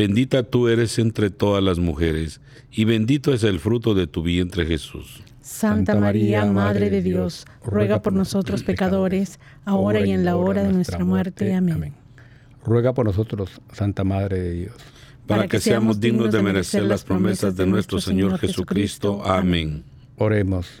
Bendita tú eres entre todas las mujeres, y bendito es el fruto de tu vientre Jesús. Santa María, Madre de Dios, ruega por nosotros pecadores, ahora y en la hora de nuestra muerte. Amén. Ruega por nosotros, Santa Madre de Dios. Para que seamos dignos de merecer las promesas de nuestro Señor Jesucristo. Amén. Oremos.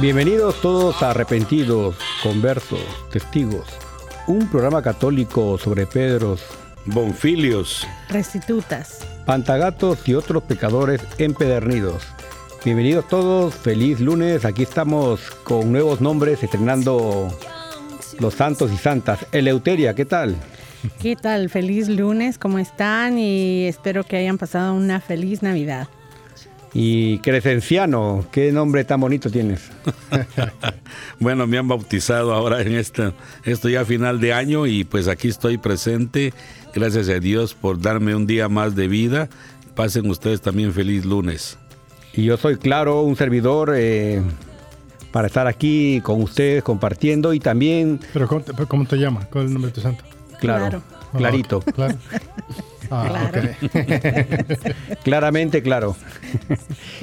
Bienvenidos todos a Arrepentidos, Conversos, Testigos, un programa católico sobre Pedros, Bonfilios, Restitutas, Pantagatos y otros pecadores empedernidos. Bienvenidos todos, feliz lunes, aquí estamos con nuevos nombres estrenando los santos y santas. Eleuteria, ¿qué tal? ¿Qué tal? Feliz lunes, ¿cómo están? Y espero que hayan pasado una feliz Navidad. Y Crescenciano, ¿qué nombre tan bonito tienes? bueno, me han bautizado ahora en este, esto ya final de año y pues aquí estoy presente. Gracias a Dios por darme un día más de vida. Pasen ustedes también feliz lunes. Y yo soy claro, un servidor eh, para estar aquí con ustedes compartiendo y también... ¿Pero cómo te, llamas? ¿Cuál es el nombre de tu santo? Claro, clarito. Claro. Ah, Claramente, claro.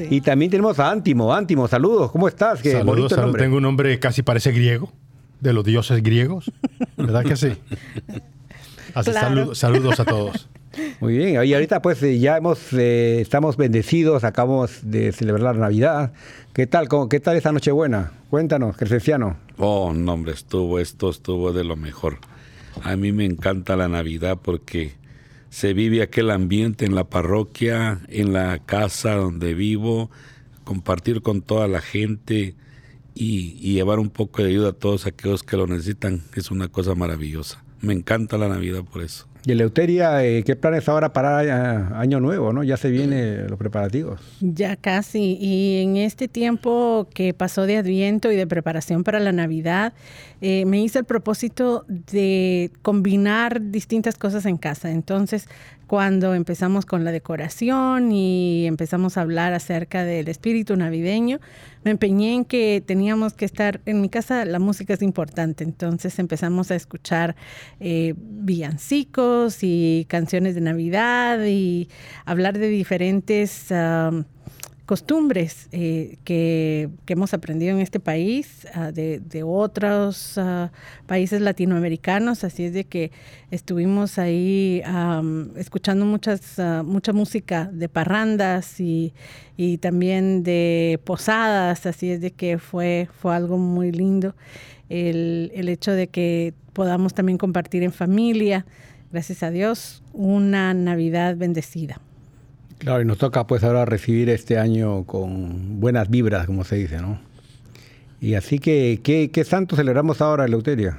Y también tenemos a Antimo. Antimo, saludos, ¿cómo estás? Qué saludos, saludos. Tengo un nombre casi parece griego, de los dioses griegos. ¿Verdad que sí? Así, saludos a todos. Muy bien, y ahorita pues eh, ya hemos, eh, estamos bendecidos, acabamos de celebrar la Navidad. ¿Qué tal, qué tal esa Nochebuena? Cuéntanos, Crescenciano. Oh, no, hombre, estuvo, esto estuvo de lo mejor. A mí me encanta la Navidad porque se vive aquel ambiente en la parroquia, en la casa donde vivo, compartir con toda la gente y, llevar un poco de ayuda a todos aquellos que lo necesitan. Es una cosa maravillosa. Me encanta la Navidad por eso. Y Eleuteria, eh, ¿qué planes ahora para Año Nuevo? ¿no? Ya se vienen los preparativos. Ya casi. Y en este tiempo que pasó de Adviento y de preparación para la Navidad, eh, me hice el propósito de combinar distintas cosas en casa. Entonces, cuando empezamos con la decoración y empezamos a hablar acerca del espíritu navideño, me empeñé en que teníamos que estar, en mi casa la música es importante, entonces empezamos a escuchar eh, villancicos y canciones de Navidad y hablar de diferentes costumbres eh, que, hemos aprendido en este país, ah, de, otros ah, países latinoamericanos, así es de que estuvimos ahí escuchando muchas, ah, mucha música de parrandas y, también de posadas, así es de que fue, fue algo muy lindo el, el hecho de que podamos también compartir en familia, gracias a Dios, una Navidad bendecida. Claro, y nos toca pues ahora recibir este año con buenas vibras, como se dice, ¿no? Y así que, ¿qué, qué santo celebramos ahora, Eleuteria?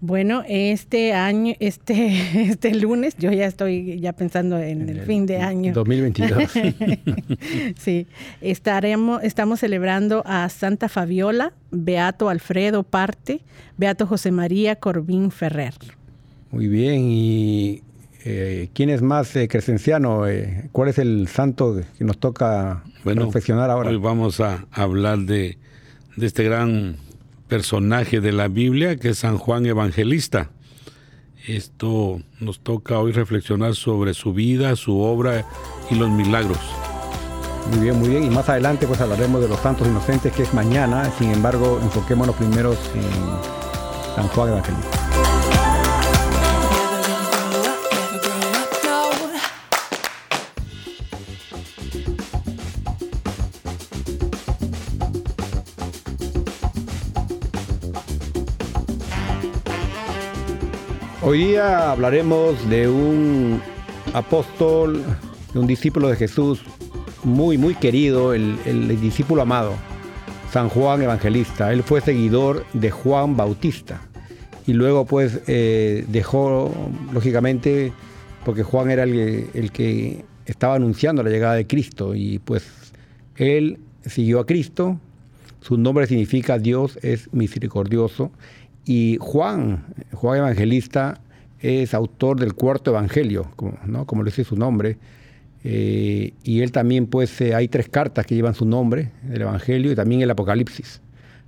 Bueno, este año, este, este lunes, yo ya estoy ya pensando en, el, fin de año. 2022. sí, estaremos, estamos celebrando a Santa Fabiola, Beato Alfredo Parte, Beato José María Corbín Ferrer. Muy bien, y Eh, ¿Quién es más eh, crescenciano? Eh, ¿Cuál es el santo que nos toca reflexionar ahora? Hoy vamos a hablar de, de este gran personaje de la Biblia que es San Juan Evangelista. Esto nos toca hoy reflexionar sobre su vida, su obra y los milagros. Muy bien, muy bien. Y más adelante pues hablaremos de los santos inocentes que es mañana. Sin embargo, enfoquémonos primero en San Juan Evangelista. Hoy día hablaremos de un apóstol, de un discípulo de Jesús muy, muy querido, el, discípulo amado, San Juan Evangelista. Él fue seguidor de Juan Bautista y luego pues eh, dejó, lógicamente, porque Juan era el, el que estaba anunciando la llegada de Cristo y pues él siguió a Cristo, su nombre significa Dios es misericordioso y Juan, Juan Evangelista, es autor del cuarto evangelio, como, ¿no? como dice su nombre. Eh, y él también, pues, eh, hay tres cartas que llevan su nombre, el evangelio y también el apocalipsis.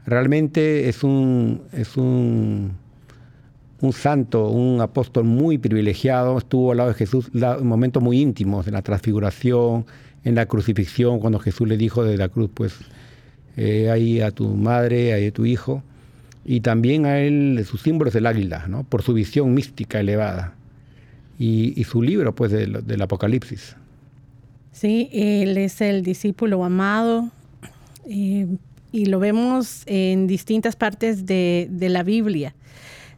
Realmente es un, es un, un santo, un apóstol muy privilegiado. Estuvo al lado de Jesús en momentos muy íntimos, en la transfiguración, en la crucifixión, cuando Jesús le dijo de la cruz, pues, eh, ahí a tu madre, ahí a tu hijo y también a él su símbolo es el águila, ¿no? por su visión mística elevada y, su libro pues del, Apocalipsis. Sí, él es el discípulo amado eh, y lo vemos en distintas partes de, de la Biblia.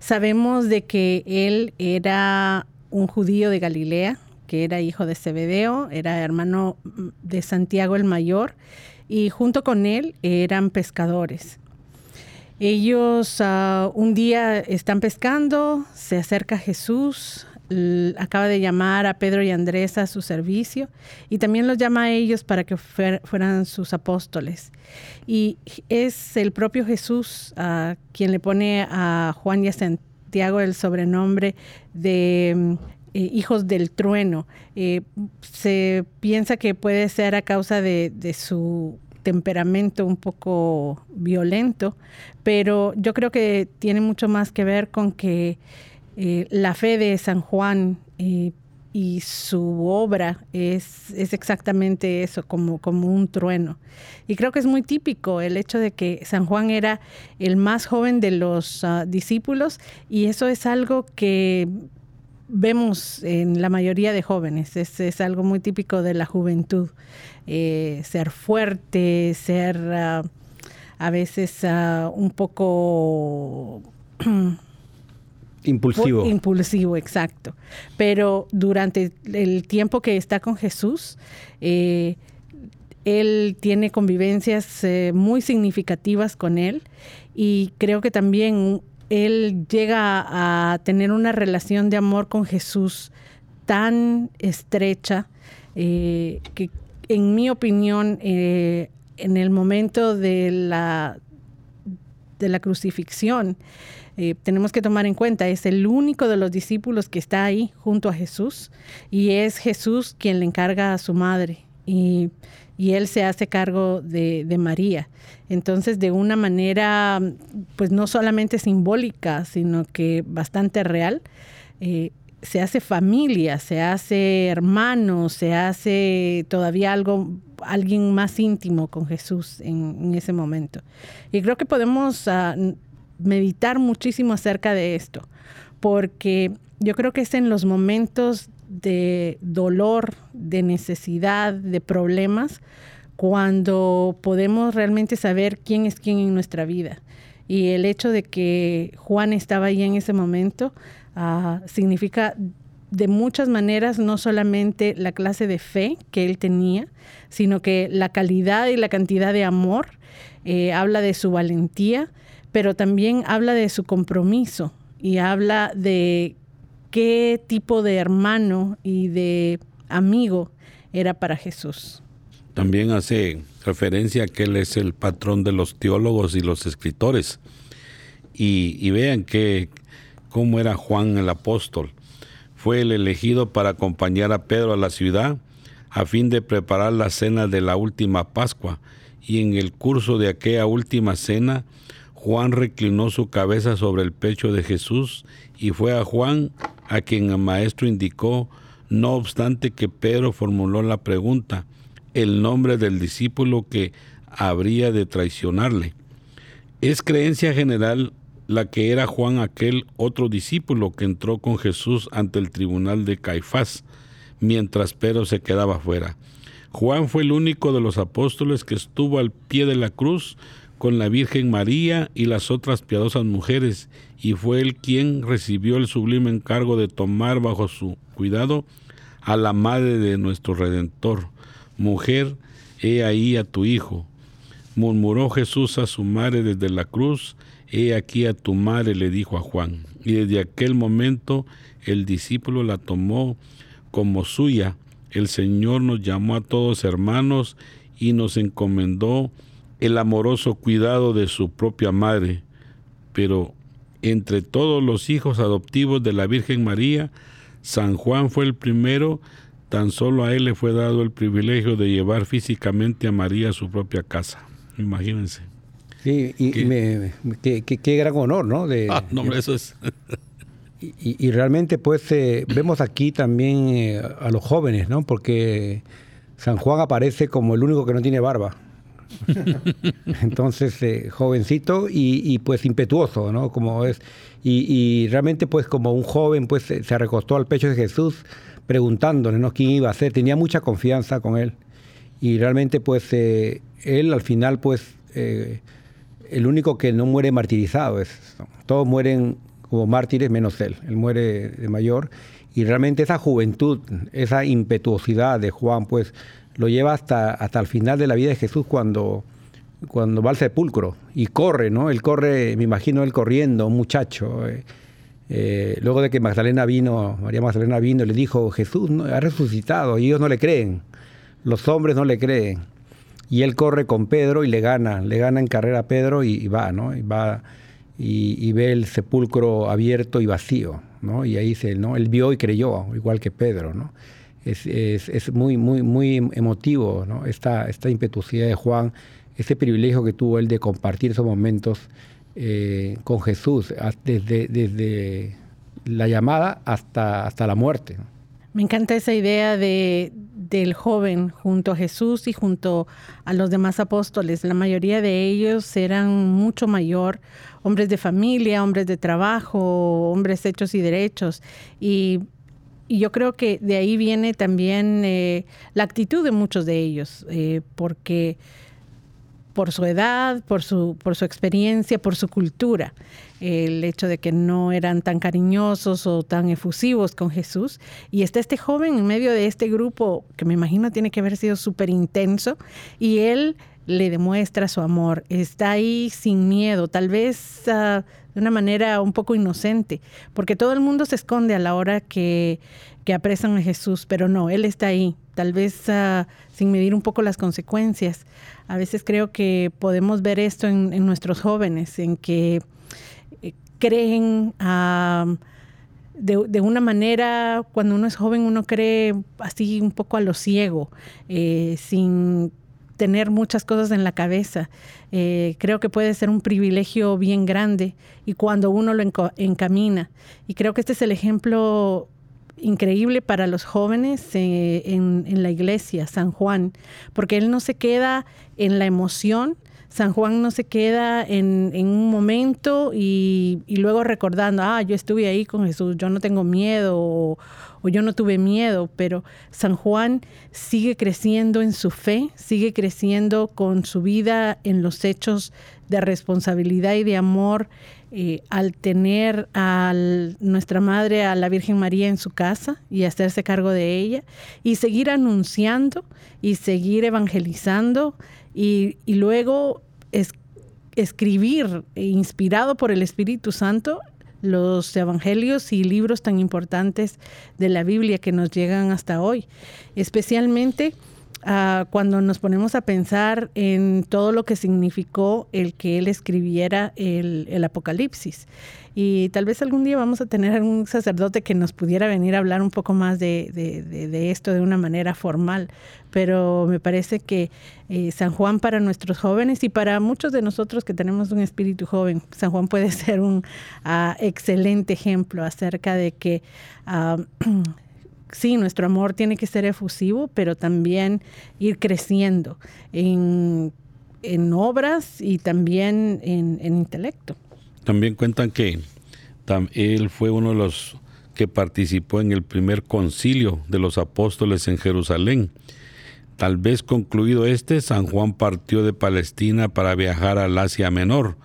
Sabemos de que él era un judío de Galilea, que era hijo de Zebedeo, era hermano de Santiago el Mayor, y junto con él eran pescadores. Ellos uh, un día están pescando, se acerca Jesús, acaba de llamar a Pedro y Andrés a su servicio y también los llama a ellos para que fueran sus apóstoles. Y es el propio Jesús uh, quien le pone a Juan y a Santiago el sobrenombre de mm, eh, hijos del trueno. Eh, se piensa que puede ser a causa de su temperamento un poco violento, pero yo creo que tiene mucho más que ver con que eh, la fe de San Juan eh, y su obra es, es exactamente eso, como, como un trueno. Y creo que es muy típico el hecho de que San Juan era el más joven de los ah, discípulos y eso es algo que vemos en la mayoría de jóvenes, es, es algo muy típico de la juventud. Eh, ser fuerte, ser ah, a veces ah, un poco... Impulsivo. Impulsivo, exacto. Pero durante el tiempo que está con Jesús, eh, él tiene convivencias eh, muy significativas con él y creo que también él llega a tener una relación de amor con Jesús tan estrecha que en mi opinión, eh, en el momento de la, de la crucifixión, eh, tenemos que tomar en cuenta, es el único de los discípulos que está ahí junto a Jesús y es Jesús quien le encarga a su madre y, él se hace cargo de, María. Entonces, de una manera, pues no solamente simbólica, sino que bastante real, eh, se hace familia, se hace hermano, se hace todavía algo, alguien más íntimo con Jesús en, ese momento. Y creo que podemos ah, meditar muchísimo acerca de esto, porque yo creo que es en los momentos de dolor, de necesidad, de problemas, cuando podemos realmente saber quién es quién en nuestra vida. Y el hecho de que Juan estaba ahí en ese momento, Ah, significa de muchas maneras no solamente la clase de fe que él tenía, sino que la calidad y la cantidad de amor, eh, habla de su valentía, pero también habla de su compromiso y habla de qué tipo de hermano y de amigo era para Jesús. También hace referencia a que él es el patrón de los teólogos y los escritores. Y, y vean que, cómo era Juan el apóstol. fue el elegido para acompañar a Pedro a la ciudad a fin de preparar la cena de la última Pascua, y en el curso de aquella última cena, Juan reclinó su cabeza sobre el pecho de Jesús y fue a Juan a quien el maestro indicó, no obstante que Pedro formuló la pregunta, el nombre del discípulo que habría de traicionarle. Es creencia general la que era Juan aquel otro discípulo que entró con Jesús ante el tribunal de Caifás, mientras Pedro se quedaba fuera. Juan fue el único de los apóstoles que estuvo al pie de la cruz con la Virgen María y las otras piadosas mujeres, y fue él quien recibió el sublime encargo de tomar bajo su cuidado a la madre de nuestro Redentor. Mujer, he ahí a tu hijo. Murmuró Jesús a su madre desde la cruz, he aquí a tu madre, le dijo a Juan. Y desde aquel momento el discípulo la tomó como suya. El Señor nos llamó a todos hermanos y nos encomendó el amoroso cuidado de su propia madre. Pero entre todos los hijos adoptivos de la Virgen María, San Juan fue el primero, tan solo a él le fue dado el privilegio de llevar físicamente a María a su propia casa. Imagínense. Sí, y qué, gran honor, ¿no? De, ah, no, eso es. Y, realmente pues eh, vemos aquí también eh, a los jóvenes, ¿no? Porque San Juan aparece como el único que no tiene barba. Entonces, eh, jovencito y, pues impetuoso, ¿no? Como es. Y, realmente pues como un joven pues se recostó al pecho de Jesús preguntándole, ¿no? ¿Quién iba a ser? Tenía mucha confianza con él. Y realmente pues él al final pues el único que no muere martirizado es. Todos mueren como mártires menos él. Él muere de mayor y realmente esa juventud, esa impetuosidad de Juan, pues lo lleva hasta, hasta el final de la vida de Jesús cuando, cuando va al sepulcro y corre, ¿no? Él corre, me imagino él corriendo, un muchacho. Eh, eh, luego de que Magdalena vino, María Magdalena vino, le dijo, Jesús ha resucitado y ellos no le creen, los hombres no le creen. Y él corre con Pedro y le gana, le gana en carrera a Pedro y, y va, ¿no? Y va y, ve el sepulcro abierto y vacío, ¿no? Y ahí dice, ¿no? Él vio y creyó, igual que Pedro, ¿no? Es, es, muy, muy, muy emotivo, ¿no? Esta, esta impetuosidad de Juan, ese privilegio que tuvo él de compartir esos momentos eh, con Jesús, desde, desde la llamada hasta, hasta la muerte. Me encanta esa idea de, del joven junto a Jesús y junto a los demás apóstoles. La mayoría de ellos eran mucho mayor, hombres de familia, hombres de trabajo, hombres hechos y derechos. Y, yo creo que de ahí viene también eh, la actitud de muchos de ellos, eh, porque por su edad, por su, por su experiencia, por su cultura. El hecho de que no eran tan cariñosos o tan efusivos con Jesús. Y está este joven en medio de este grupo que me imagino tiene que haber sido súper intenso y él le demuestra su amor. Está ahí sin miedo, tal vez ah, de una manera un poco inocente, porque todo el mundo se esconde a la hora que, que apresan a Jesús, pero no, Él está ahí, tal vez ah, sin medir un poco las consecuencias. A veces creo que podemos ver esto en, nuestros jóvenes, en que eh, creen ah, de, una manera, cuando uno es joven, uno cree así un poco a lo ciego, eh, sin tener muchas cosas en la cabeza. Eh, creo que puede ser un privilegio bien grande y cuando uno lo encamina. Y creo que este es el ejemplo increíble para los jóvenes eh, en, la iglesia, San Juan, porque él no se queda en la emoción, San Juan no se queda en, un momento y, luego recordando, ah, yo estuve ahí con Jesús, yo no tengo miedo o, o, yo no tuve miedo, pero San Juan sigue creciendo en su fe, sigue creciendo con su vida en los hechos de responsabilidad y de amor eh, al tener a nuestra madre, a la Virgen María en su casa y hacerse cargo de ella y seguir anunciando y seguir evangelizando y, luego escribir, inspirado por el Espíritu Santo, los evangelios y libros tan importantes de la Biblia que nos llegan hasta hoy, especialmente ah, cuando nos ponemos a pensar en todo lo que significó el que él escribiera el, Apocalipsis. Y tal vez algún día vamos a tener algún sacerdote que nos pudiera venir a hablar un poco más de, de, esto de una manera formal. Pero me parece que eh, San Juan para nuestros jóvenes y para muchos de nosotros que tenemos un espíritu joven, San Juan puede ser un ah, excelente ejemplo acerca de que ah, sí, nuestro amor tiene que ser efusivo, pero también ir creciendo en, obras y también en, intelecto. También cuentan que él fue uno de los que participó en el primer concilio de los apóstoles en Jerusalén. Tal vez concluido este, San Juan partió de Palestina para viajar al Asia Menor,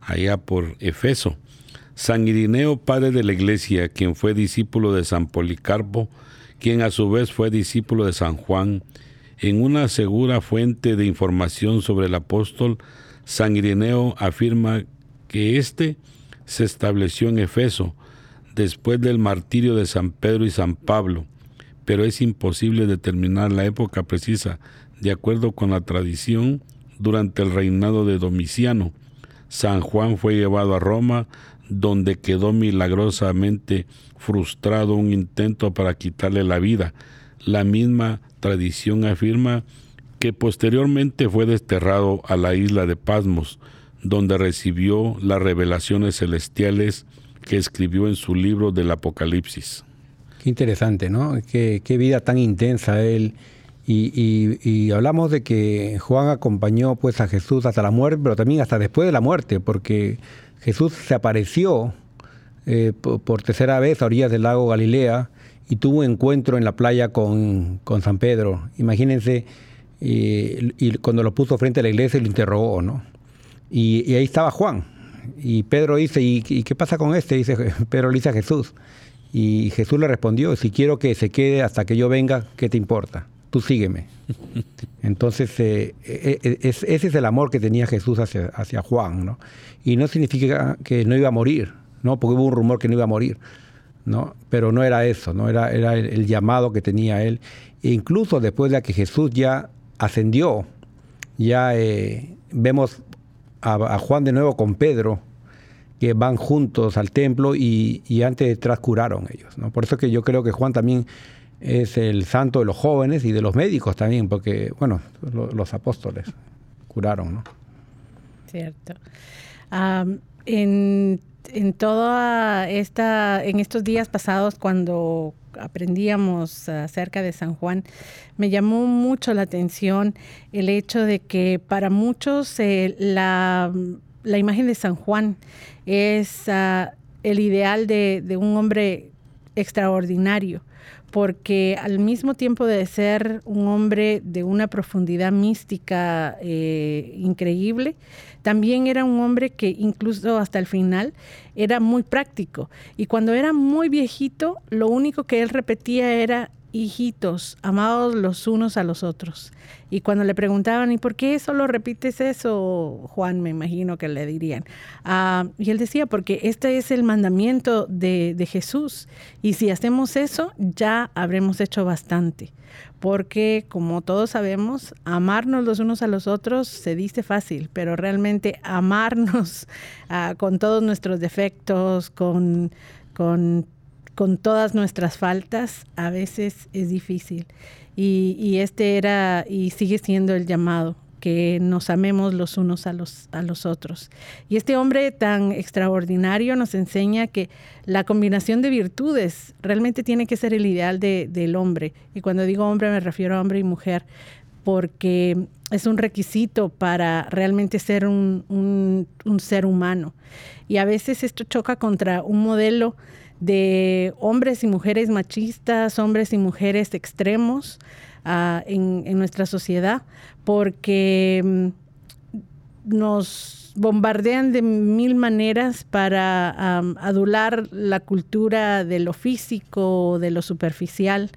allá por Efeso. San Irineo, padre de la iglesia, quien fue discípulo de San Policarpo, quien a su vez fue discípulo de San Juan, en una segura fuente de información sobre el apóstol, San Irineo afirma que éste se estableció en Efeso después del martirio de San Pedro y San Pablo, pero es imposible determinar la época precisa de acuerdo con la tradición durante el reinado de Domiciano. San Juan fue llevado a Roma donde quedó milagrosamente frustrado un intento para quitarle la vida. La misma tradición afirma que posteriormente fue desterrado a la isla de Pasmos, donde recibió las revelaciones celestiales que escribió en su libro del Apocalipsis. Qué interesante, ¿no? Qué, vida tan intensa él. Y, y, hablamos de que Juan acompañó pues a Jesús hasta la muerte, pero también hasta después de la muerte, porque Jesús se apareció eh, por, tercera vez a orillas del lago Galilea y tuvo un encuentro en la playa con, San Pedro. Imagínense, y cuando lo puso frente a la iglesia lo interrogó, ¿no? Y, ahí estaba Juan. Y Pedro dice, ¿y, qué pasa con este? Dice, Pedro le dice a Jesús. Y Jesús le respondió, si quiero que se quede hasta que yo venga, ¿qué te importa? Tú sígueme. Entonces, eh, eh, eh, ese es el amor que tenía Jesús hacia, hacia Juan, ¿no? Y no significa que no iba a morir, ¿no? Porque hubo un rumor que no iba a morir, ¿no? Pero no era eso, ¿no? Era, era el, llamado que tenía él. E incluso después de que Jesús ya ascendió, ya vemos a, Juan de nuevo con Pedro, que van juntos al templo y, y antes detrás curaron ellos, ¿no? Por eso que yo creo que Juan también es el santo de los jóvenes y de los médicos también, porque, bueno, los apóstoles curaron, ¿no? Cierto. en, en toda esta, en estos días pasados, cuando aprendíamos acerca de San Juan, me llamó mucho la atención el hecho de que para muchos eh, la, la, imagen de San Juan es ah, el ideal de, de un hombre extraordinario porque al mismo tiempo de ser un hombre de una profundidad mística eh, increíble, también era un hombre que incluso hasta el final era muy práctico. Y cuando era muy viejito, lo único que él repetía era hijitos, amados los unos a los otros. Y cuando le preguntaban, ¿y por qué solo repites eso, Juan? Me imagino que le dirían. Ah, y él decía, porque este es el mandamiento de, de Jesús. Y si hacemos eso, ya habremos hecho bastante. Porque, como todos sabemos, amarnos los unos a los otros se dice fácil, pero realmente amarnos ah, con todos nuestros defectos, con, con con todas nuestras faltas, a veces es difícil. Y, este era y sigue siendo el llamado, que nos amemos los unos a los, a los otros. Y este hombre tan extraordinario nos enseña que la combinación de virtudes realmente tiene que ser el ideal del hombre. Y cuando digo hombre me refiero a hombre y mujer, porque es un requisito para realmente ser un, un ser humano. Y a veces esto choca contra un modelo de hombres y mujeres machistas, hombres y mujeres extremos ah, en, nuestra sociedad, porque mm, nos bombardean de mil maneras para adular la cultura de lo físico, de lo superficial.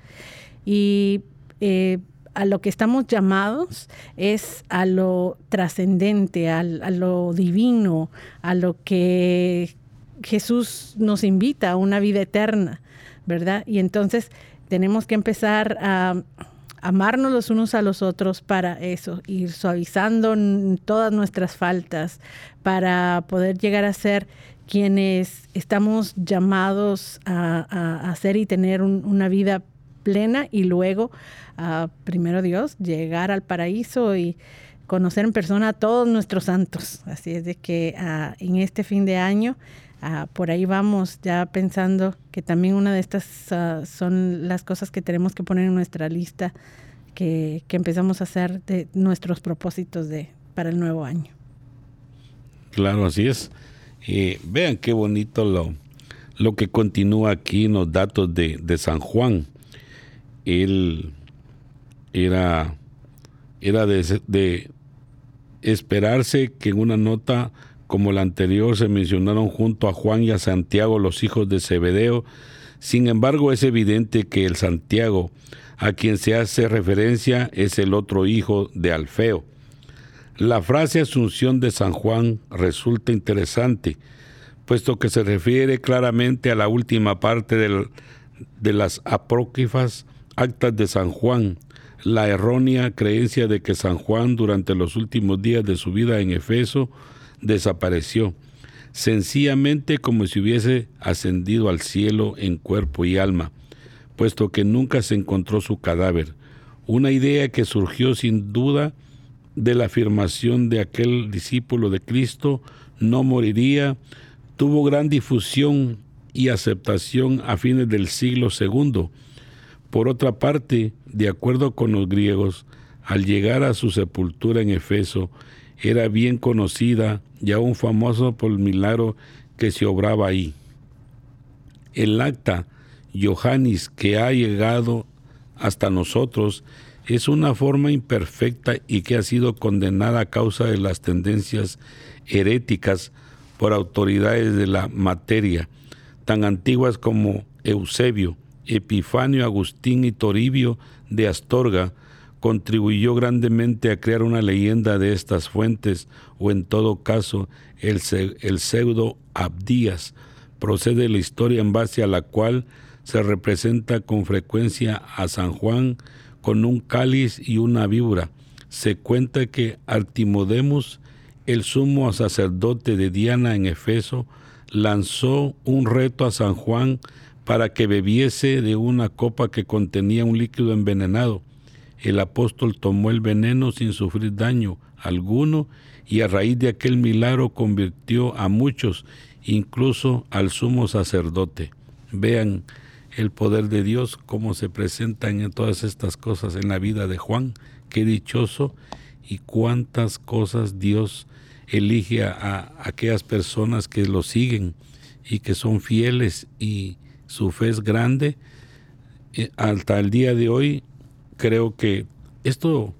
Y eh, a lo que estamos llamados es a lo trascendente, a, lo divino, a lo que Jesús nos invita a una vida eterna, ¿verdad? Y entonces tenemos que empezar a, amarnos los unos a los otros para eso, ir suavizando todas nuestras faltas, para poder llegar a ser quienes estamos llamados a, hacer y tener una vida plena y luego, primero Dios, llegar al paraíso y conocer en persona a todos nuestros santos. Así es de que en este fin de año, por ahí vamos ya pensando que también una de estas ah, son las cosas que tenemos que poner en nuestra lista que, empezamos a hacer de nuestros propósitos de, para el nuevo año. Claro, así es. Eh, vean qué bonito lo, lo que continúa aquí en los datos de, de San Juan. Él era, era de, de, esperarse que en una nota como la anterior se mencionaron junto a Juan y a Santiago los hijos de Zebedeo. Sin embargo, es evidente que el Santiago a quien se hace referencia es el otro hijo de Alfeo. La frase Asunción de San Juan resulta interesante, puesto que se refiere claramente a la última parte de las apócrifas actas de San Juan, la errónea creencia de que San Juan durante los últimos días de su vida en Efeso desapareció, sencillamente como si hubiese ascendido al cielo en cuerpo y alma, puesto que nunca se encontró su cadáver, una idea que surgió sin duda de la afirmación de aquel discípulo de Cristo, no moriría, tuvo gran difusión y aceptación a fines del siglo II, por otra parte, de acuerdo con los griegos, al llegar a su sepultura en Efeso, era bien conocida y aún famoso por el milagro que se obraba ahí. El acta Johannis que ha llegado hasta nosotros es una forma imperfecta y que ha sido condenada a causa de las tendencias heréticas por autoridades de la materia, tan antiguas como Eusebio, Epifanio, Agustín y Toribio de Astorga, contribuyó grandemente a crear una leyenda de estas fuentes, o en todo caso, el, el pseudo Abdías, procede de la historia en base a la cual se representa con frecuencia a San Juan con un cáliz y una víbora. Se cuenta que Artimodemos, el sumo sacerdote de Diana en Efeso, lanzó un reto a San Juan para que bebiese de una copa que contenía un líquido envenenado. El apóstol tomó el veneno sin sufrir daño alguno y a raíz de aquel milagro convirtió a muchos, incluso al sumo sacerdote. Vean el poder de Dios, cómo se presentan en todas estas cosas en la vida de Juan. Qué dichoso y cuántas cosas Dios elige a, a aquellas personas que lo siguen y que son fieles y su fe es grande. Eh, hasta el día de hoy creo que esto,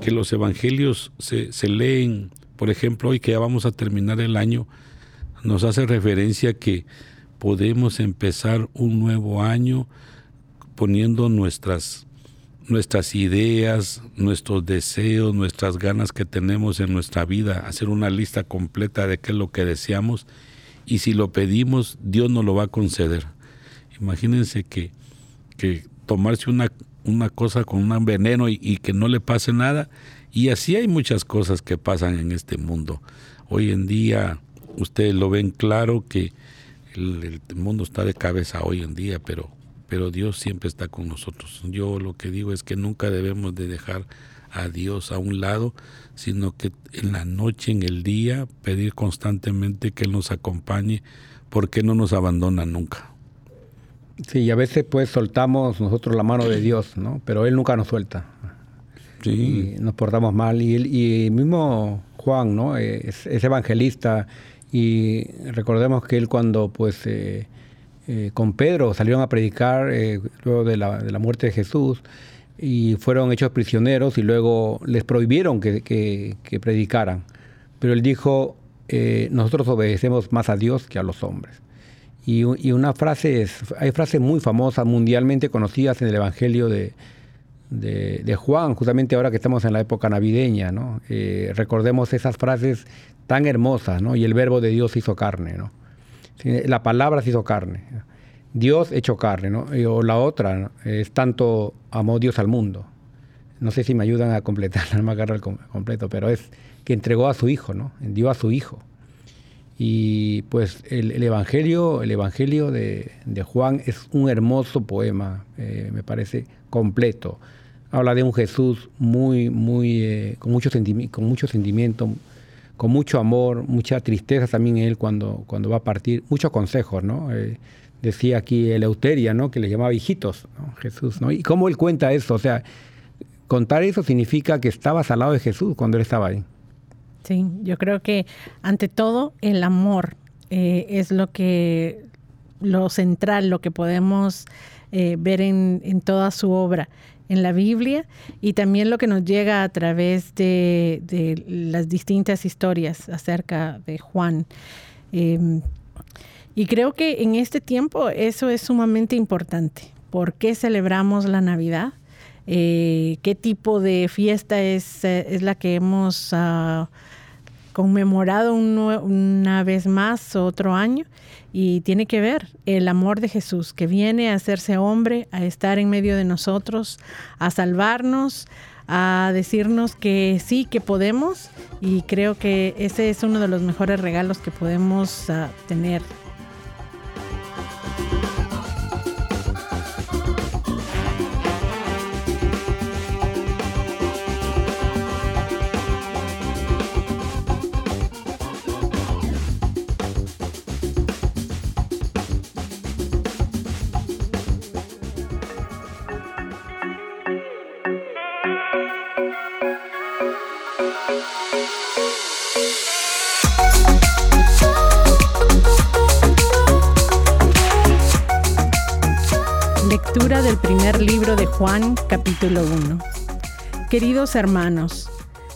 que los evangelios se, se leen, por ejemplo, hoy que ya vamos a terminar el año, nos hace referencia que podemos empezar un nuevo año poniendo nuestras nuestras ideas, nuestros deseos, nuestras ganas que tenemos en nuestra vida, hacer una lista completa de qué es lo que deseamos y si lo pedimos, Dios nos lo va a conceder. Imagínense que, que tomarse una, una cosa con un veneno y, que no le pase nada. Y así hay muchas cosas que pasan en este mundo. Hoy en día ustedes lo ven claro que el, mundo está de cabeza hoy en día, pero, pero Dios siempre está con nosotros. Yo lo que digo es que nunca debemos de dejar a Dios a un lado, sino que en la noche, en el día, pedir constantemente que Él nos acompañe, porque no nos abandona nunca. Sí, a veces pues soltamos nosotros la mano de Dios, ¿no? Pero Él nunca nos suelta. Sí. nos portamos mal. Y, y mismo Juan, ¿no? Es, evangelista. Y recordemos que él cuando pues eh, eh, con Pedro salieron a predicar eh, luego de la, de la, muerte de Jesús y fueron hechos prisioneros y luego les prohibieron que, que, que predicaran. Pero él dijo, nosotros obedecemos más a Dios que a los hombres. Y, una frase, hay frases muy famosas, mundialmente conocidas en el Evangelio de, de, Juan, justamente ahora que estamos en la época navideña, ¿no? Eh, recordemos esas frases tan hermosas, ¿no? Y el verbo de Dios hizo carne, ¿no? La palabra se hizo carne. Dios hecho carne, ¿no? o la otra es tanto amó Dios al mundo. No sé si me ayudan a completar, no me agarro el completo, pero es que entregó a su hijo, ¿no? Dio a su hijo. Y pues el, Evangelio, el Evangelio de, Juan es un hermoso poema, eh, me parece completo. Habla de un Jesús muy, muy, eh, con, mucho con mucho sentimiento, con mucho amor, mucha tristeza también él cuando, cuando va a partir, muchos consejos, ¿no? Eh, decía aquí Eleuteria, ¿no? Que le llamaba hijitos, Jesús, ¿no? Y cómo él cuenta eso, o sea, contar eso significa que estabas al lado de Jesús cuando él estaba ahí. Sí, yo creo que ante todo el amor eh, es lo que lo central, lo que podemos eh, ver en, toda su obra en la Biblia y también lo que nos llega a través de, las distintas historias acerca de Juan. Em, y creo que en este tiempo eso es sumamente importante. ¿Por qué celebramos la Navidad? Eh, ¿Qué tipo de fiesta es, es la que hemos... Ah, conmemorado una vez más otro año y tiene que ver el amor de Jesús que viene a hacerse hombre, a estar en medio de nosotros, a salvarnos, a decirnos que sí, que podemos y creo que ese es uno de los mejores regalos que podemos ah, tener Juan, capítulo 1. Queridos hermanos,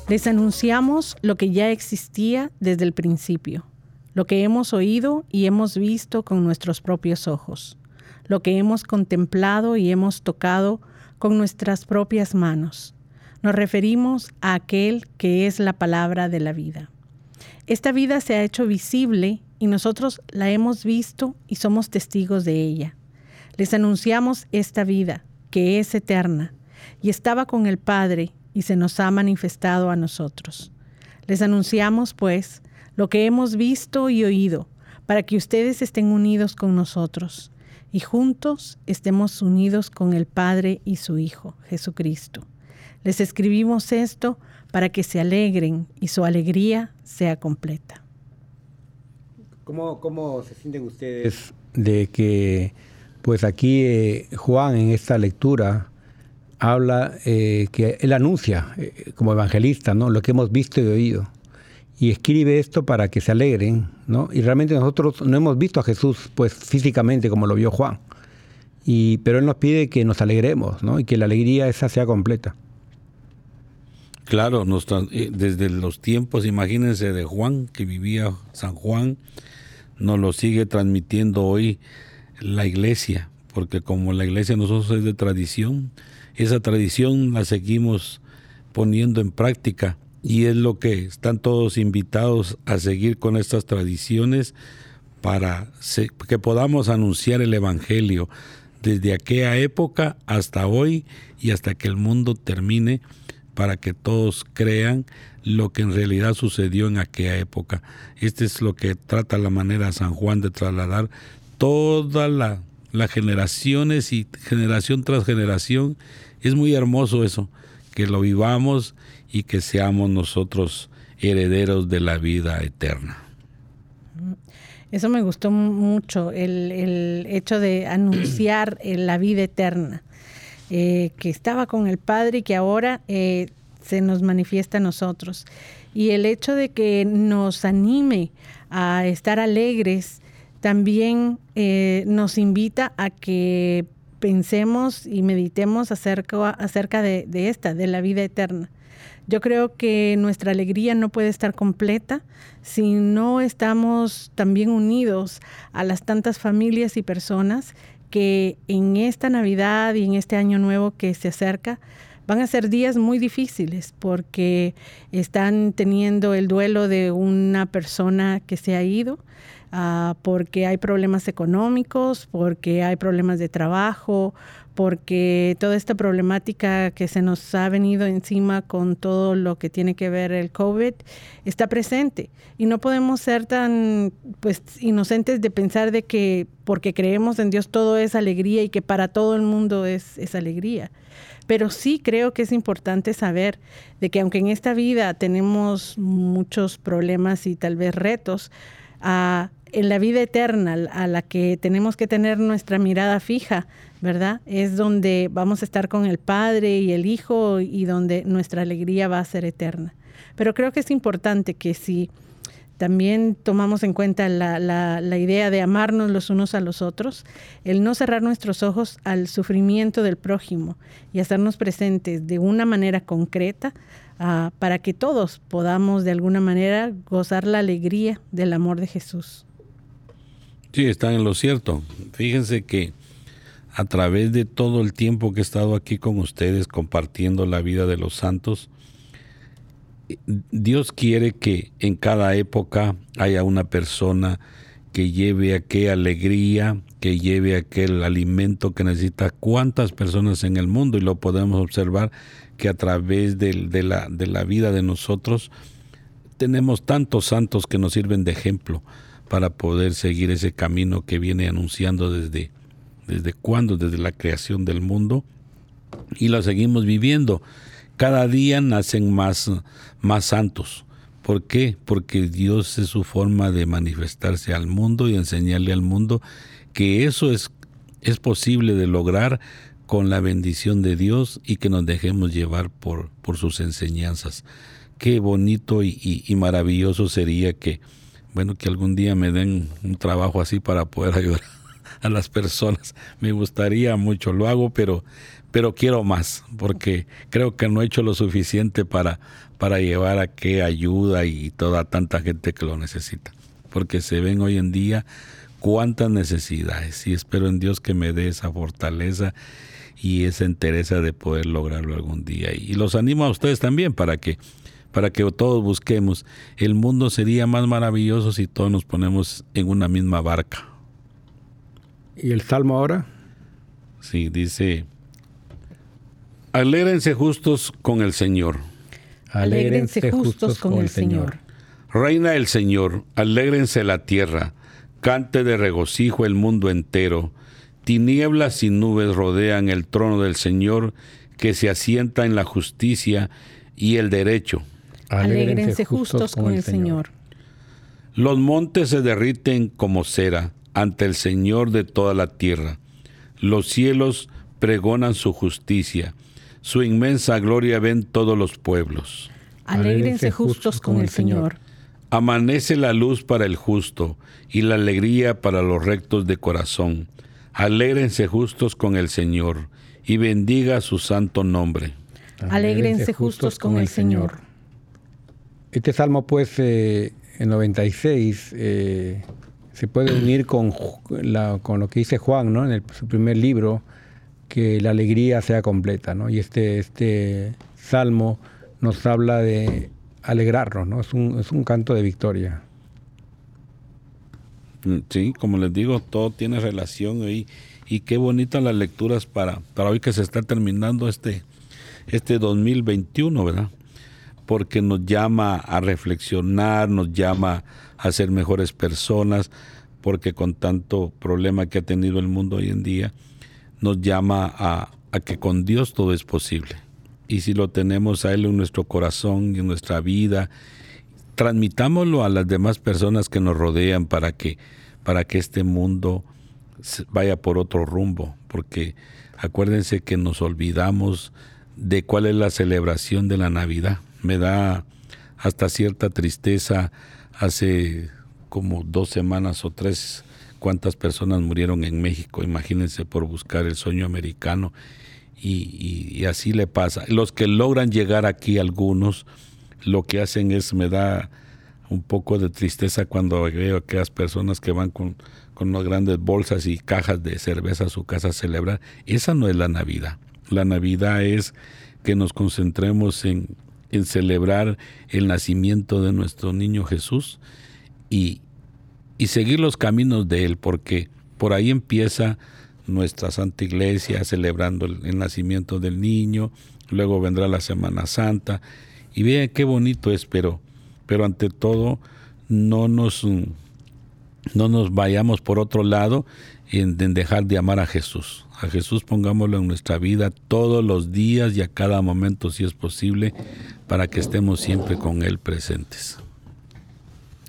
les anunciamos lo que ya existía desde el principio, lo que hemos oído y hemos visto con nuestros propios ojos, lo que hemos contemplado y hemos tocado con nuestras propias manos. Nos referimos a aquel que es la palabra de la vida. Esta vida se ha hecho visible y nosotros la hemos visto y somos testigos de ella. Les anunciamos esta vida, que es eterna, y estaba con el Padre y se nos ha manifestado a nosotros. Les anunciamos, pues, lo que hemos visto y oído, para que ustedes estén unidos con nosotros y juntos estemos unidos con el Padre y su Hijo, Jesucristo. Les escribimos esto para que se alegren y su alegría sea completa. ¿Cómo, cómo se sienten ustedes de que pues aquí eh, Juan en esta lectura habla eh, que él anuncia eh, como evangelista ¿no? lo que hemos visto y oído. Y escribe esto para que se alegren, ¿no? Y realmente nosotros no hemos visto a Jesús pues físicamente como lo vio Juan. Y, pero él nos pide que nos alegremos, ¿no? Y que la alegría esa sea completa. Claro, desde los tiempos, imagínense, de Juan, que vivía San Juan, nos lo sigue transmitiendo hoy la iglesia, porque como la iglesia nosotros es de tradición, esa tradición la seguimos poniendo en práctica y es lo que están todos invitados a seguir con estas tradiciones para que podamos anunciar el Evangelio desde aquella época hasta hoy y hasta que el mundo termine para que todos crean lo que en realidad sucedió en aquella época. Este es lo que trata la manera San Juan de trasladar todas las la generaciones y generación tras generación. Es muy hermoso eso, que lo vivamos y que seamos nosotros herederos de la vida eterna. Eso me gustó mucho, el, hecho de anunciar eh, la vida eterna, eh, que estaba con el Padre y que ahora eh, se nos manifiesta a nosotros. Y el hecho de que nos anime a estar alegres también eh, nos invita a que pensemos y meditemos acerca, acerca de, esta, de la vida eterna. Yo creo que nuestra alegría no puede estar completa si no estamos también unidos a las tantas familias y personas que en esta Navidad y en este año nuevo que se acerca van a ser días muy difíciles porque están teniendo el duelo de una persona que se ha ido, ah, porque hay problemas económicos, porque hay problemas de trabajo, porque toda esta problemática que se nos ha venido encima con todo lo que tiene que ver el COVID está presente y no podemos ser tan pues inocentes de pensar de que porque creemos en Dios todo es alegría y que para todo el mundo es, es alegría. Pero sí creo que es importante saber de que aunque en esta vida tenemos muchos problemas y tal vez retos, a en la vida eterna a la que tenemos que tener nuestra mirada fija, ¿verdad? Es donde vamos a estar con el Padre y el Hijo y donde nuestra alegría va a ser eterna. Pero creo que es importante que si también tomamos en cuenta la, idea de amarnos los unos a los otros, el no cerrar nuestros ojos al sufrimiento del prójimo y hacernos presentes de una manera concreta uh, para que todos podamos de alguna manera gozar la alegría del amor de Jesús. Sí, están en lo cierto. Fíjense que a través de todo el tiempo que he estado aquí con ustedes compartiendo la vida de los santos, Dios quiere que en cada época haya una persona que lleve aquella alegría, que lleve aquel alimento que necesita cuántas personas en el mundo y lo podemos observar que a través de, de, la, de la vida de nosotros tenemos tantos santos que nos sirven de ejemplo para poder seguir ese camino que viene anunciando desde, desde cuándo, desde la creación del mundo, y lo seguimos viviendo. Cada día nacen más, más santos. ¿Por qué? Porque Dios es su forma de manifestarse al mundo y enseñarle al mundo que eso es, es posible de lograr con la bendición de Dios y que nos dejemos llevar por, por sus enseñanzas. Qué bonito y maravilloso sería que, bueno, que algún día me den un trabajo así para poder ayudar a las personas. Me gustaría mucho, lo hago, pero, pero quiero más, porque creo que no he hecho lo suficiente para, para llevar a qué ayuda y toda tanta gente que lo necesita. Porque se ven hoy en día cuántas necesidades y espero en Dios que me dé esa fortaleza y esa entereza de poder lograrlo algún día. Y los animo a ustedes también para que para que todos busquemos. El mundo sería más maravilloso si todos nos ponemos en una misma barca. ¿Y el salmo ahora? Sí, dice, alégrense justos con el Señor. Alégrense justos con el Señor. Reina el Señor, alégrense la tierra, cante de regocijo el mundo entero. Tinieblas y nubes rodean el trono del Señor, que se asienta en la justicia y el derecho. Alégrense justos con el Señor. Los montes se derriten como cera ante el Señor de toda la tierra. Los cielos pregonan su justicia. Su inmensa gloria ven todos los pueblos. Alégrense justos con el Señor. Amanece la luz para el justo y la alegría para los rectos de corazón. Alégrense justos con el Señor y bendiga su santo nombre. Alégrense justos con el Señor. Este salmo, pues, eh, en 96, eh, se puede unir con, con lo que dice Juan, ¿no? En el, su primer libro, que la alegría sea completa, ¿no? Y este, este salmo nos habla de alegrarnos, ¿no? Es un, es un canto de victoria. Mm, sí, como les digo, todo tiene relación ahí. Y qué bonitas las lecturas para, para hoy que se está terminando este, este 2021, ¿verdad? Porque nos llama a reflexionar, nos llama a ser mejores personas, porque con tanto problema que ha tenido el mundo hoy en día, nos llama a, que con Dios todo es posible. Y si lo tenemos a Él en nuestro corazón y en nuestra vida, transmitámoslo a las demás personas que nos rodean para que, para que este mundo vaya por otro rumbo, porque acuérdense que nos olvidamos de cuál es la celebración de la Navidad me da hasta cierta tristeza. Hace como dos semanas o tres, cuántas personas murieron en México, imagínense por buscar el sueño americano. Y, así le pasa. Los que logran llegar aquí, algunos, lo que hacen es, me da un poco de tristeza cuando veo aquellas personas que van con, con unas grandes bolsas y cajas de cerveza a su casa a celebrar. Esa no es la Navidad. La Navidad es que nos concentremos en en celebrar el nacimiento de nuestro niño Jesús y, y seguir los caminos de Él, porque por ahí empieza nuestra Santa Iglesia celebrando el, nacimiento del niño, luego vendrá la Semana Santa, y vean qué bonito es, pero, pero ante todo no nos, no nos vayamos por otro lado en, en dejar de amar a Jesús. A Jesús pongámoslo en nuestra vida todos los días y a cada momento si es posible, para que estemos siempre con Él presentes.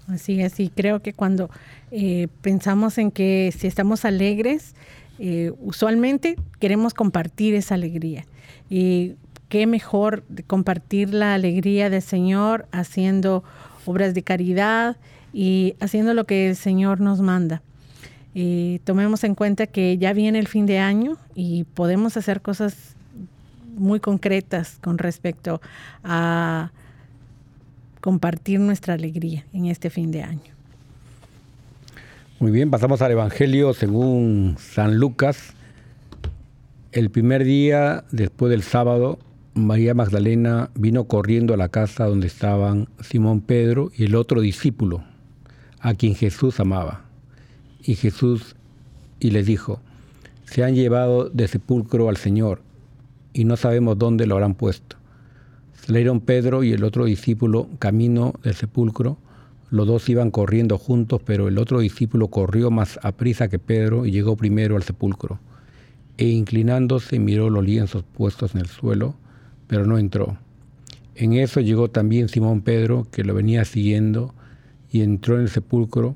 Así es, y creo que cuando eh, pensamos en que si estamos alegres, eh, usualmente queremos compartir esa alegría. Y qué mejor compartir la alegría del Señor haciendo obras de caridad y haciendo lo que el Señor nos manda. Tomemos en cuenta que ya viene el fin de año y podemos hacer cosas muy concretas con respecto a compartir nuestra alegría en este fin de año. Muy bien, pasamos al Evangelio según San Lucas. El primer día después del sábado, María Magdalena vino corriendo a la casa donde estaban Simón Pedro y el otro discípulo, a quien Jesús amaba. Y Jesús y les dijo, se han llevado de sepulcro al Señor y no sabemos dónde lo habrán puesto. Salieron Pedro y el otro discípulo camino del sepulcro. Los dos iban corriendo juntos, pero el otro discípulo corrió más a prisa que Pedro y llegó primero al sepulcro. E inclinándose miró los lienzos puestos en el suelo, pero no entró. En eso llegó también Simón Pedro, que lo venía siguiendo, y entró en el sepulcro,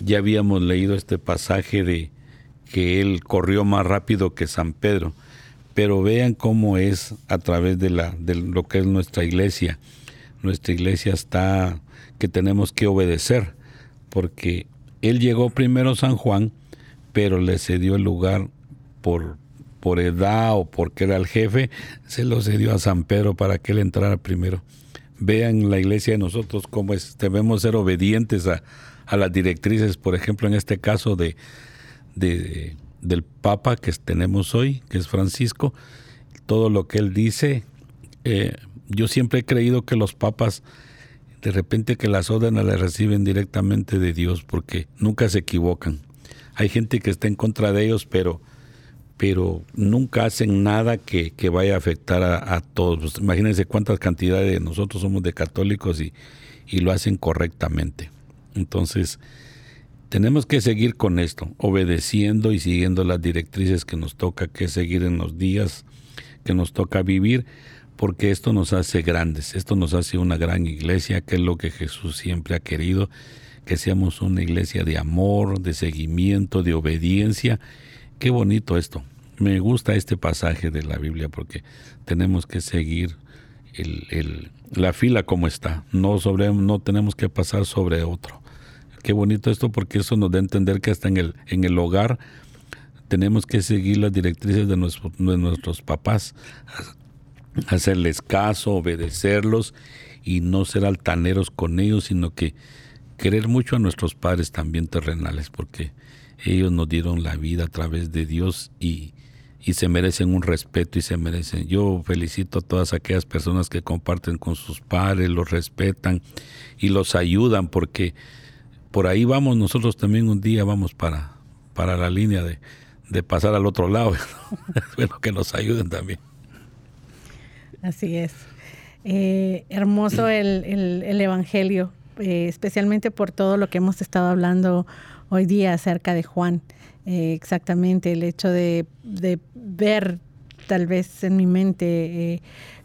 ya habíamos leído este pasaje de que él corrió más rápido que San Pedro pero vean cómo es a través de, la, de lo que es nuestra iglesia. Nuestra iglesia está que tenemos que obedecer, porque él llegó primero a San Juan, pero le cedió el lugar por, por edad o porque era el jefe, se lo cedió a San Pedro para que él entrara primero. Vean la iglesia de nosotros cómo es, debemos ser obedientes a, a las directrices, por ejemplo, en este caso de, de del Papa que tenemos hoy, que es Francisco, todo lo que él dice, eh, yo siempre he creído que los papas de repente que las órdenes las reciben directamente de Dios porque nunca se equivocan. Hay gente que está en contra de ellos, pero, pero nunca hacen nada que, vaya a afectar a, todos. Imagínense cuántas cantidades de nosotros somos de católicos y, y lo hacen correctamente. Entonces, tenemos que seguir con esto, obedeciendo y siguiendo las directrices que nos toca que seguir en los días que nos toca vivir, porque esto nos hace grandes, esto nos hace una gran iglesia, que es lo que Jesús siempre ha querido, que seamos una iglesia de amor, de seguimiento, de obediencia. Qué bonito esto. Me gusta este pasaje de la Biblia porque tenemos que seguir el, la fila como está, no, sobre, no tenemos que pasar sobre otro Qué bonito esto porque eso nos da a entender que hasta en el, en el hogar tenemos que seguir las directrices de, de nuestros papás, hacerles caso, obedecerlos y no ser altaneros con ellos, sino que querer mucho a nuestros padres también terrenales, porque ellos nos dieron la vida a través de Dios y, y se merecen un respeto y se merecen. Yo felicito a todas aquellas personas que comparten con sus padres, los respetan y los ayudan, porque por ahí vamos, nosotros también un día vamos para, para la línea de, pasar al otro lado. bueno, que nos ayuden también. Así es. Eh, hermoso el, el, Evangelio, eh, especialmente por todo lo que hemos estado hablando hoy día acerca de Juan. Eh, exactamente, el hecho de, de, ver tal vez en mi mente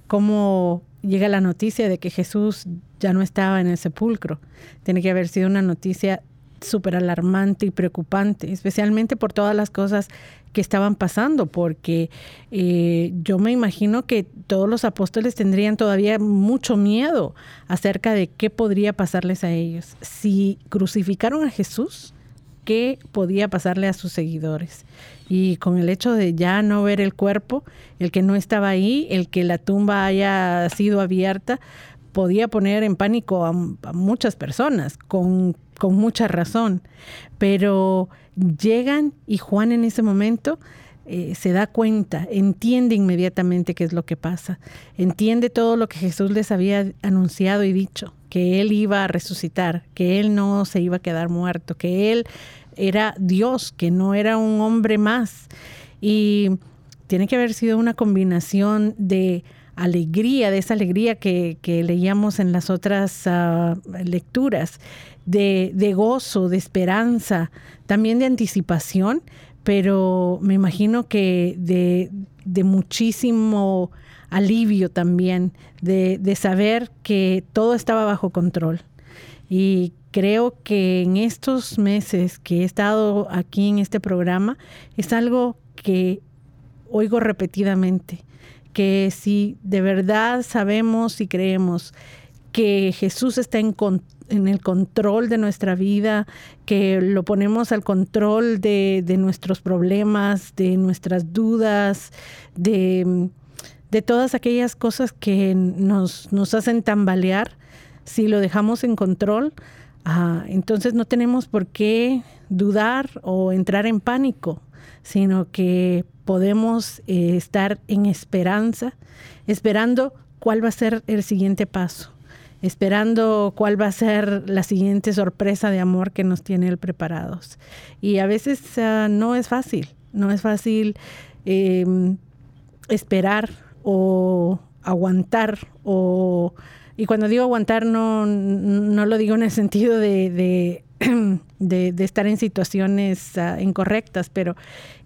cómo llega la noticia de que Jesús ya no estaba en el sepulcro. Tiene que haber sido una noticia súper alarmante y preocupante, especialmente por todas las cosas que estaban pasando, porque eh, yo me imagino que todos los apóstoles tendrían todavía mucho miedo acerca de qué podría pasarles a ellos. Si crucificaron a Jesús, qué podía pasarle a sus seguidores. Y con el hecho de ya no ver el cuerpo, el que no estaba ahí, el que la tumba haya sido abierta, podía poner en pánico a, muchas personas, con, con mucha razón. Pero llegan y Juan en ese momento eh, se da cuenta, entiende inmediatamente qué es lo que pasa, entiende todo lo que Jesús les había anunciado y dicho, que Él iba a resucitar, que Él no se iba a quedar muerto, que Él era Dios, que no era un hombre más. Y tiene que haber sido una combinación de alegría, de esa alegría que, leíamos en las otras ah, lecturas, de, de gozo, de esperanza, también de anticipación, pero me imagino que de, muchísimo alivio también, de, de, saber que todo estaba bajo control. Y creo que en estos meses que he estado aquí en este programa, es algo que oigo repetidamente, que si de verdad sabemos y creemos que Jesús está en, el control de nuestra vida, que lo ponemos al control de, nuestros problemas, de nuestras dudas, de, todas aquellas cosas que nos, nos, hacen tambalear, si lo dejamos en control, ah, entonces no tenemos por qué dudar o entrar en pánico, sino que podemos eh, estar en esperanza, esperando cuál va a ser el siguiente paso esperando cuál va a ser la siguiente sorpresa de amor que nos tiene él preparados. Y a veces ah, no es fácil, no es fácil em, esperar o aguantar o... Y cuando digo aguantar no, no lo digo en el sentido de, de, estar en situaciones ah, incorrectas, pero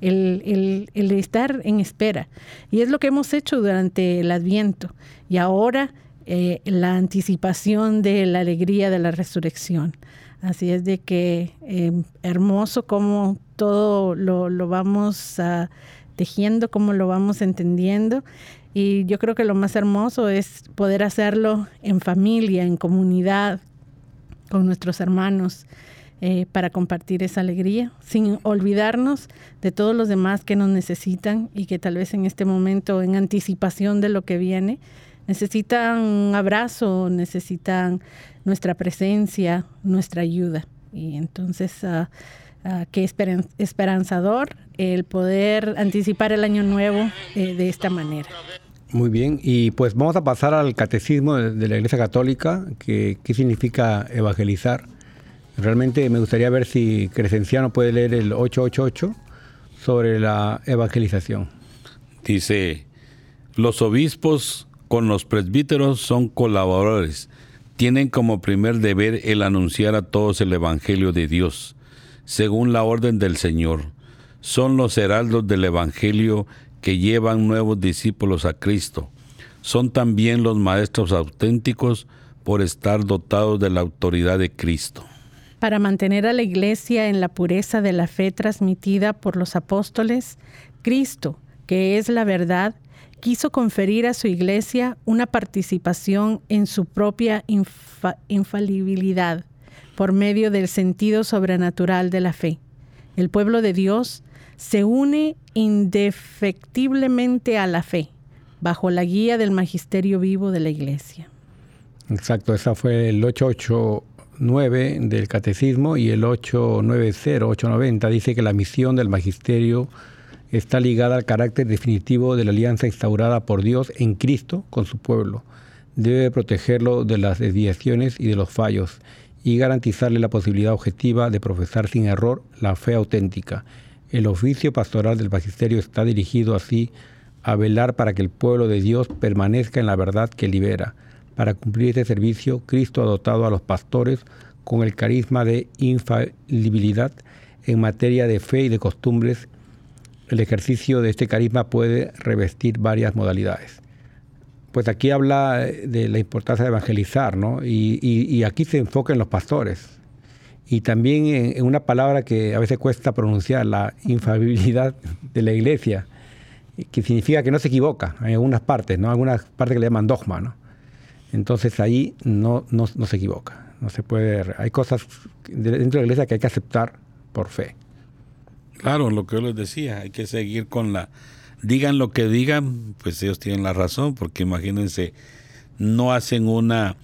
el, el, el estar en espera. Y es lo que hemos hecho durante el Adviento. Y ahora eh, la anticipación de la alegría de la resurrección. Así es de que eh, hermoso como todo lo, vamos uh, tejiendo, como lo vamos entendiendo. Y yo creo que lo más hermoso es poder hacerlo en familia, en comunidad, con nuestros hermanos, eh, para compartir esa alegría, sin olvidarnos de todos los demás que nos necesitan y que tal vez en este momento, en anticipación de lo que viene, necesitan un abrazo, necesitan nuestra presencia, nuestra ayuda. Y entonces, uh, qué esperanzador el poder anticipar el año nuevo eh, de esta manera. Muy bien, y pues vamos a pasar al catecismo de, la Iglesia Católica, que, qué significa evangelizar. Realmente me gustaría ver si Crescenciano puede leer el 888 sobre la evangelización. Dice, los obispos con los presbíteros son colaboradores. Tienen como primer deber el anunciar a todos el Evangelio de Dios, según la orden del Señor. Son los heraldos del Evangelio que llevan nuevos discípulos a Cristo. Son también los maestros auténticos por estar dotados de la autoridad de Cristo. Para mantener a la Iglesia en la pureza de la fe transmitida por los apóstoles, Cristo, que es la verdad, quiso conferir a su iglesia una participación en su propia infalibilidad por medio del sentido sobrenatural de la fe. El pueblo de Dios se une indefectiblemente a la fe, bajo la guía del magisterio vivo de la iglesia. Exacto, esa fue el 889 del catecismo y el 890, 890 dice que la misión del magisterio está ligada al carácter definitivo de la alianza instaurada por Dios en Cristo con su pueblo. Debe protegerlo de las desviaciones y de los fallos y garantizarle la posibilidad objetiva de profesar sin error la fe auténtica. El oficio pastoral del magisterio está dirigido así a velar para que el pueblo de Dios permanezca en la verdad que libera. Para cumplir este servicio, Cristo ha dotado a los pastores con el carisma de infalibilidad en materia de fe y de costumbres el ejercicio de este carisma puede revestir varias modalidades. Pues aquí habla de la importancia de evangelizar, ¿no? Y, aquí se enfoca en los pastores. Y también en, una palabra que a veces cuesta pronunciar, la infalibilidad de la iglesia, que significa que no se equivoca en algunas partes, ¿no? Algunas partes que le llaman dogma, ¿no? Entonces ahí no, no, no se equivoca. No se puede. Hay cosas dentro de la iglesia que hay que aceptar por fe. Claro, lo que yo les decía, hay que seguir con la... Digan lo que digan, pues ellos tienen la razón, porque imagínense, no hacen una,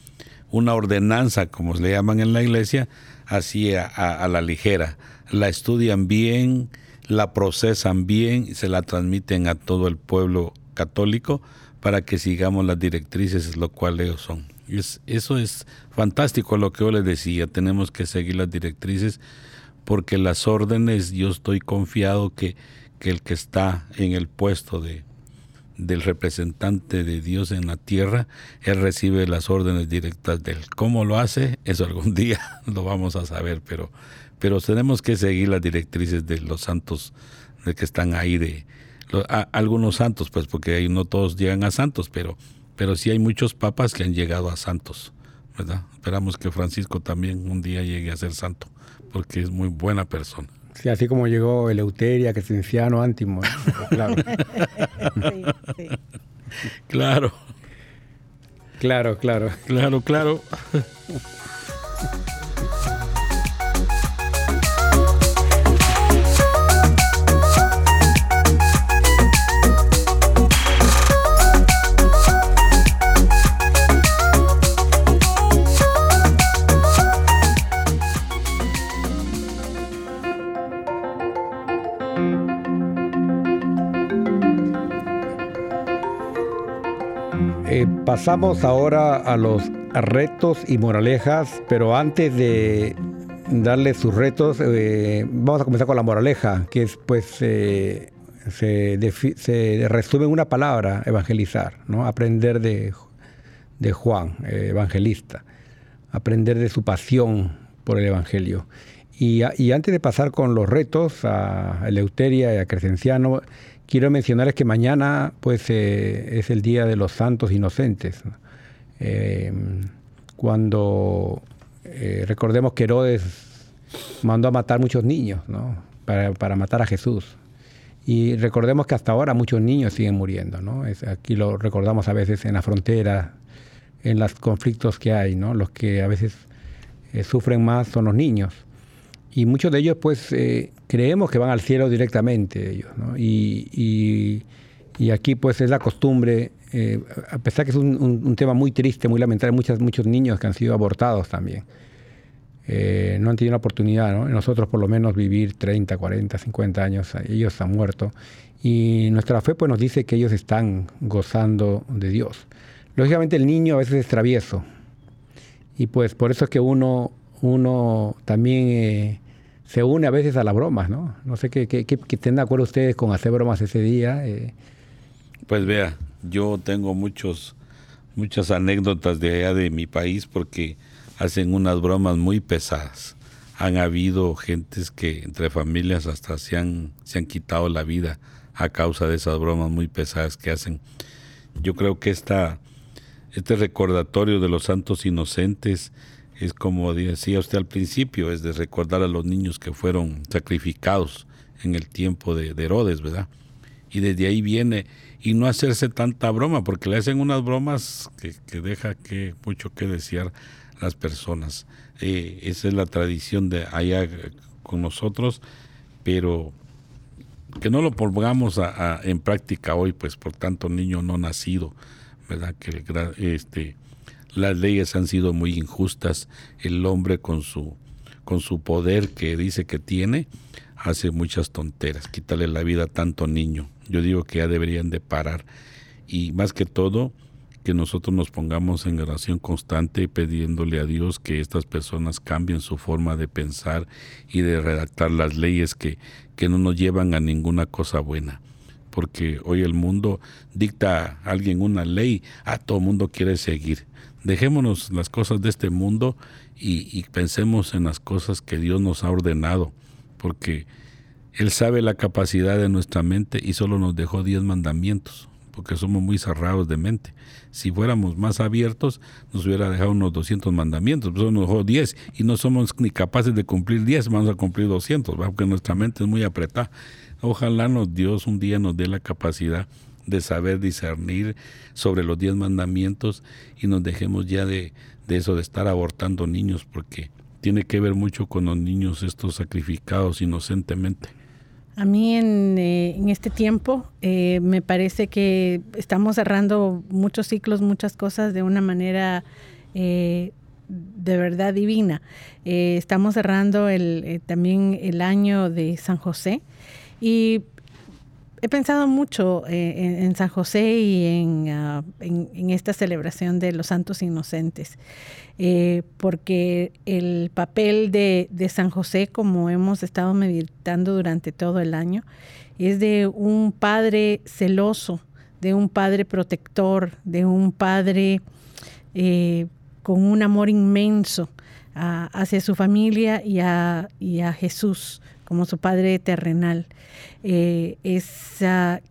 una ordenanza, como le llaman en la iglesia, así a, la ligera. La estudian bien, la procesan bien, se la transmiten a todo el pueblo católico para que sigamos las directrices, lo cual son. Es, eso es fantástico lo que yo les decía, tenemos que seguir las directrices porque las órdenes, yo estoy confiado que, que el que está en el puesto de, del representante de Dios en la tierra, él recibe las órdenes directas de él. ¿Cómo lo hace? Eso algún día lo vamos a saber, pero, pero tenemos que seguir las directrices de los santos de que están ahí, de algunos santos, pues porque ahí no todos llegan a santos, pero, pero sí hay muchos papas que han llegado a santos, ¿verdad? Esperamos que Francisco también un día llegue a ser santo, porque es muy buena persona. Sí, así como llegó Eleuteria, Crescenciano, Ántimo. Claro. claro. Claro, claro. Claro, claro. Pasamos ahora a los retos y moralejas, pero antes de darle sus retos, eh, vamos a comenzar con la moraleja, que es pues eh, se, resume en una palabra, evangelizar, ¿no? aprender de, Juan, eh, evangelista, aprender de su pasión por el Evangelio. Y, y, antes de pasar con los retos a Eleuteria y a Crescenciano, Quiero mencionarles que mañana pues, eh, es el Día de los Santos Inocentes. Eh, cuando eh, recordemos que Herodes mandó a matar muchos niños ¿no? para, matar a Jesús. Y recordemos que hasta ahora muchos niños siguen muriendo. ¿no? aquí lo recordamos a veces en la frontera, en los conflictos que hay. ¿no? Los que a veces sufren más son los niños y muchos de ellos pues eh, creemos que van al cielo directamente ellos, ¿no? y, y, aquí pues es la costumbre, eh, a pesar que es un, tema muy triste, muy lamentable, muchos, muchos niños que han sido abortados también. Eh, no han tenido la oportunidad, ¿no? nosotros por lo menos vivir 30, 40, 50 años, ellos han muerto. Y nuestra fe pues nos dice que ellos están gozando de Dios. Lógicamente el niño a veces es travieso. Y pues por eso es que uno, uno también se une a veces a las bromas, ¿no? No sé qué, qué, estén de acuerdo ustedes con hacer bromas ese día. Eh. Pues vea, yo tengo muchos, muchas anécdotas de allá de mi país porque hacen unas bromas muy pesadas. Han habido gentes que entre familias hasta se han, se han quitado la vida a causa de esas bromas muy pesadas que hacen. Yo creo que esta, este recordatorio de los santos inocentes es como decía usted al principio, es de recordar a los niños que fueron sacrificados en el tiempo de, Herodes, ¿verdad? Y desde ahí viene, y no hacerse tanta broma, porque le hacen unas bromas que, que deja que mucho que desear las personas. Eh, esa es la tradición de allá con nosotros, pero que no lo pongamos en práctica hoy, pues por tanto niño no nacido, ¿verdad? Que este las leyes han sido muy injustas. El hombre con su, con su poder que dice que tiene, hace muchas tonteras. Quítale la vida a tanto niño. Yo digo que ya deberían de parar. Y más que todo, que nosotros nos pongamos en oración constante pidiéndole a Dios que estas personas cambien su forma de pensar y de redactar las leyes que, que no nos llevan a ninguna cosa buena. Porque hoy el mundo dicta a alguien una ley, a todo mundo quiere seguir. Dejémonos las cosas de este mundo y, pensemos en las cosas que Dios nos ha ordenado, porque Él sabe la capacidad de nuestra mente y solo nos dejó diez mandamientos, porque somos muy cerrados de mente. Si fuéramos más abiertos, nos hubiera dejado unos 200 mandamientos, pero nos dejó 10 y no somos ni capaces de cumplir 10, vamos a cumplir 200, porque nuestra mente es muy apretada. Ojalá nos Dios un día nos dé la capacidad de saber discernir sobre los diez mandamientos y nos dejemos ya de, eso de estar abortando niños porque tiene que ver mucho con los niños estos sacrificados inocentemente. A mí en, eh, este tiempo eh, me parece que estamos cerrando muchos ciclos, muchas cosas de una manera eh, de verdad divina. estamos cerrando el, también el año de San José y he pensado mucho en, San José y ah, en, esta celebración de los santos inocentes. Eh, porque el papel de, San José, como hemos estado meditando durante todo el año, es de un padre celoso, de un padre protector, de un padre eh, con un amor inmenso hacia su familia y a, Jesús como su padre terrenal. Eh, es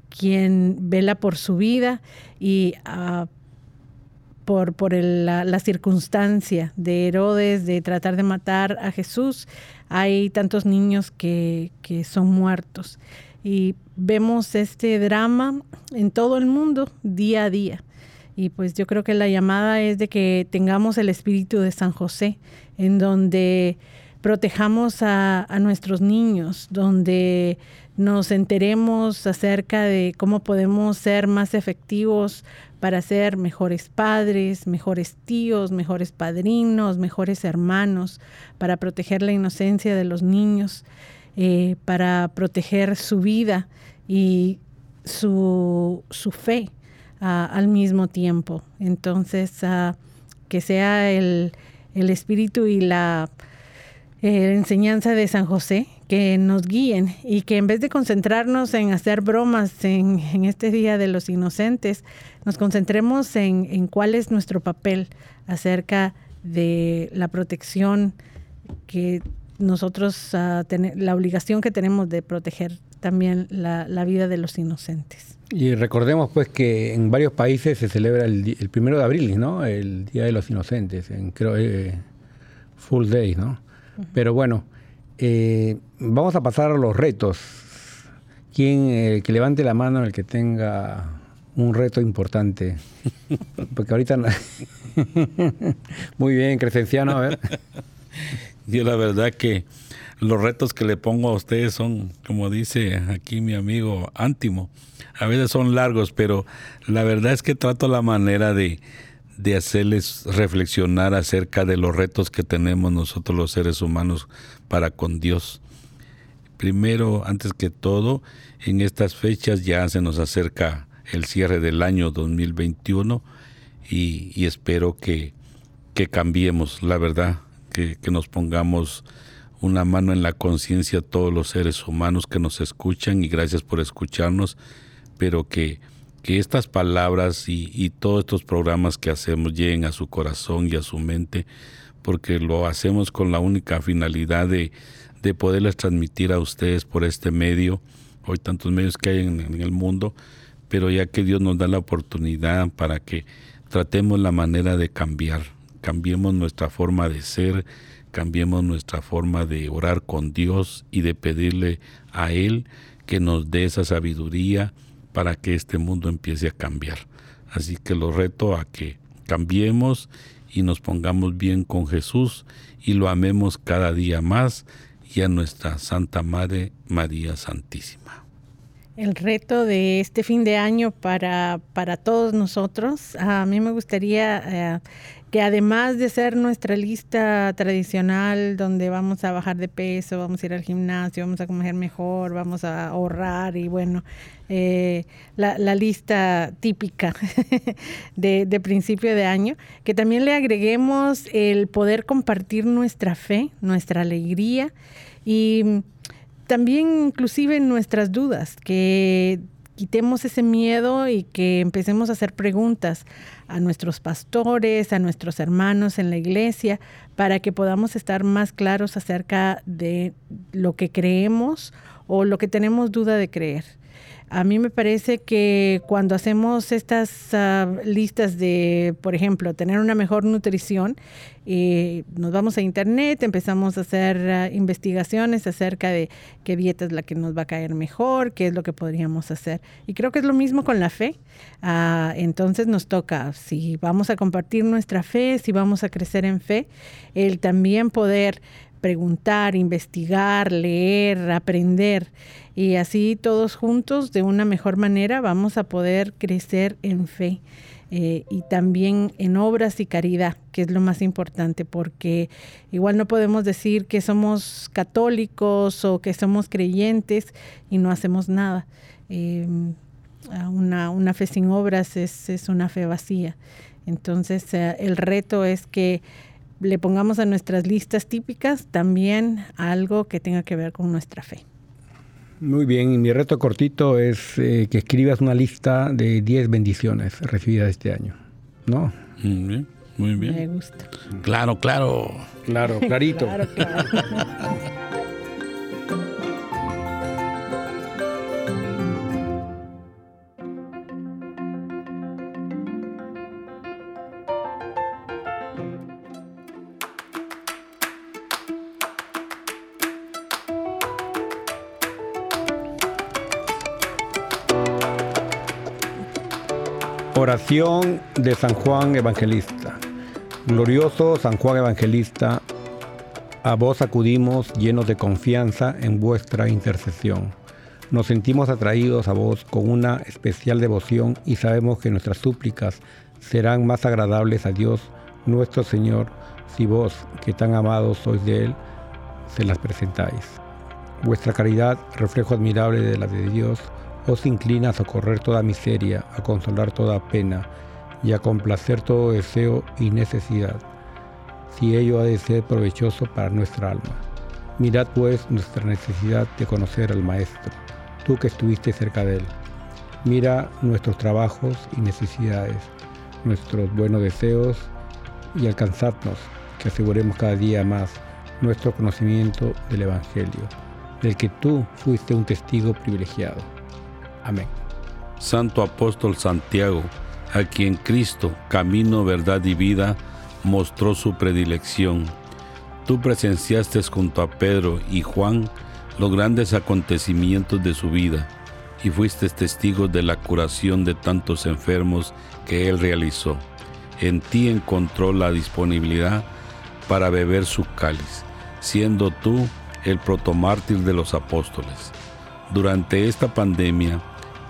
quien vela por su vida y uh, por, la, circunstancia de Herodes de tratar de matar a Jesús, hay tantos niños que, son muertos. Y vemos este drama en todo el mundo día a día. Y pues yo creo que la llamada es de que tengamos el espíritu de San José, en donde protejamos a, nuestros niños, donde nos enteremos acerca de cómo podemos ser más efectivos para ser mejores padres, mejores tíos, mejores padrinos, mejores hermanos, para proteger la inocencia de los niños, eh, para proteger su vida y su, fe ah, al mismo tiempo. Entonces, que sea el, espíritu y la eh, enseñanza de San José que nos guíen y que en vez de concentrarnos en hacer bromas en, este Día de los Inocentes, nos concentremos en, cuál es nuestro papel acerca de la protección que nosotros, uh, la obligación que tenemos de proteger también la, vida de los inocentes. Y recordemos pues que en varios países se celebra el, el primero de abril, ¿no? El Día de los Inocentes, en eh, Full Day, ¿no? Pero bueno, eh, vamos a pasar a los retos. Quien eh, que levante la mano el que tenga un reto importante. Porque ahorita. Muy bien, Crescenciano, a ver. Yo la verdad que los retos que le pongo a ustedes son, como dice aquí mi amigo Ántimo, a veces son largos, pero la verdad es que trato la manera de, de hacerles reflexionar acerca de los retos que tenemos nosotros los seres humanos para con Dios. Primero, antes que todo, en estas fechas ya se nos acerca el cierre del año 2021 y, espero que, que, cambiemos, la verdad, que, que nos pongamos una mano en la conciencia todos los seres humanos que nos escuchan y gracias por escucharnos, pero que que estas palabras y, todos estos programas que hacemos lleguen a su corazón y a su mente, porque lo hacemos con la única finalidad de, poderles transmitir a ustedes por este medio, hoy tantos medios que hay en, en el mundo, pero ya que Dios nos da la oportunidad para que tratemos la manera de cambiar, cambiemos nuestra forma de ser, cambiemos nuestra forma de orar con Dios y de pedirle a Él que nos dé esa sabiduría, para que este mundo empiece a cambiar. Así que lo reto a que cambiemos y nos pongamos bien con Jesús y lo amemos cada día más y a nuestra Santa Madre María Santísima. El reto de este fin de año para, para todos nosotros, a mí me gustaría eh, que además de ser nuestra lista tradicional donde vamos a bajar de peso, vamos a ir al gimnasio, vamos a comer mejor, vamos a ahorrar y bueno, eh, la, lista típica de, de, principio de año, que también le agreguemos el poder compartir nuestra fe, nuestra alegría y también inclusive nuestras dudas, que quitemos ese miedo y que empecemos a hacer preguntas a nuestros pastores, a nuestros hermanos en la iglesia, para que podamos estar más claros acerca de lo que creemos o lo que tenemos duda de creer. A mí me parece que cuando hacemos estas ah, listas de, por ejemplo, tener una mejor nutrición, eh, nos vamos a internet, empezamos a hacer ah, investigaciones acerca de qué dieta es la que nos va a caer mejor, qué es lo que podríamos hacer. Y creo que es lo mismo con la fe. Ah, entonces nos toca, si vamos a compartir nuestra fe, si vamos a crecer en fe, el también poder preguntar, investigar, leer, aprender y así todos juntos de una mejor manera vamos a poder crecer en fe. Eh, y también en obras y caridad, que es lo más importante, porque igual no podemos decir que somos católicos o que somos creyentes y no hacemos nada. Em, una, una, fe sin obras es, es una fe vacía. Entonces eh, el reto es que le pongamos a nuestras listas típicas también algo que tenga que ver con nuestra fe. Muy bien, mi reto cortito es eh, que escribas una lista de 10 bendiciones recibidas este año, ¿no? Muy bien, muy bien. Me gusta. Claro, claro. Claro, clarito. claro, claro. Oración de San Juan Evangelista. Glorioso San Juan Evangelista, a vos acudimos llenos de confianza en vuestra intercesión. Nos sentimos atraídos a vos con una especial devoción y sabemos que nuestras súplicas serán más agradables a Dios nuestro Señor si vos, que tan amados sois de Él, se las presentáis. Vuestra caridad, reflejo admirable de la de Dios, os inclina a socorrer toda miseria, a consolar toda pena y a complacer todo deseo y necesidad, si ello ha de ser provechoso para nuestra alma. Mirad pues nuestra necesidad de conocer al Maestro, tú que estuviste cerca de él. Mira nuestros trabajos y necesidades, nuestros buenos deseos y alcanzadnos, que aseguremos cada día más nuestro conocimiento del Evangelio, del que tú fuiste un testigo privilegiado. Amén. Santo Apóstol Santiago, a quien Cristo, camino, verdad y vida, mostró su predilección. Tú presenciaste junto a Pedro y Juan los grandes acontecimientos de su vida y fuiste testigo de la curación de tantos enfermos que él realizó. En ti encontró la disponibilidad para beber su cáliz, siendo tú el protomártir de los apóstoles. Durante esta pandemia,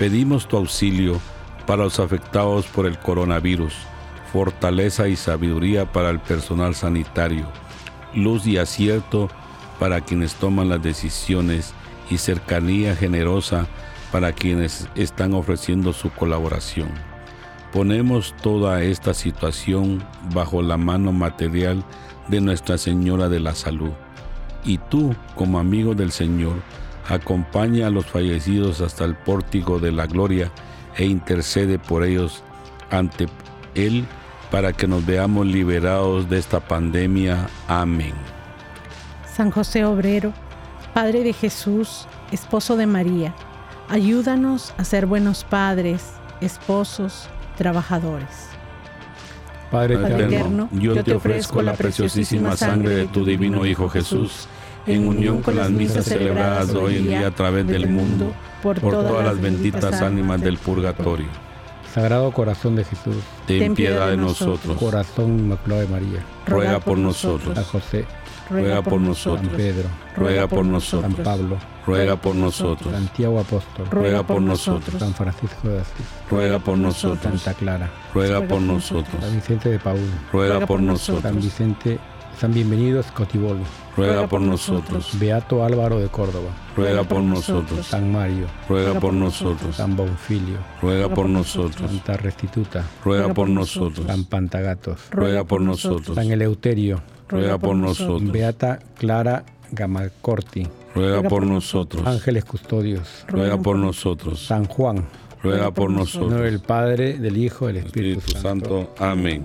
Pedimos tu auxilio para los afectados por el coronavirus, fortaleza y sabiduría para el personal sanitario, luz y acierto para quienes toman las decisiones y cercanía generosa para quienes están ofreciendo su colaboración. Ponemos toda esta situación bajo la mano material de Nuestra Señora de la Salud. Y tú, como amigo del Señor, acompaña a los fallecidos hasta el pórtico de la gloria e intercede por ellos ante Él para que nos veamos liberados de esta pandemia. Amén. San José Obrero, Padre de Jesús, esposo de María, ayúdanos a ser buenos padres, esposos, trabajadores. Padre, eterno, yo te ofrezco la preciosísima sangre de tu divino Hijo Jesús en unión con las misas celebradas hoy en día a través del mundo, por todas las benditas ánimas del purgatorio. Sagrado Corazón de Jesús, ten piedad de nosotros. Corazón Inmaculado de María, ruega por nosotros. San José, ruega por nosotros. San Pedro, ruega por nosotros. San Pablo, ruega por nosotros. Santiago Apóstol, ruega por nosotros. San Francisco de Asís, ruega por nosotros. Santa Clara, ruega por nosotros. San Vicente de Paúl, ruega por nosotros. San Vicente, San Bienvenido Scotibolo, ruega por nosotros. Beato Álvaro de Córdoba, ruega por nosotros. San Mario, ruega por nosotros. San Bonfilio, ruega por nosotros. Santa Restituta, ruega por nosotros. San Pantagatos, ruega por nosotros. San Eleuterio, ruega por nosotros. Beata Clara Gamalcorti, ruega por nosotros. Ángeles Custodios, ruega por nosotros. San Juan, ruega por nosotros. En nombre del Padre, del Hijo, del Espíritu, Espíritu Santo. Amén.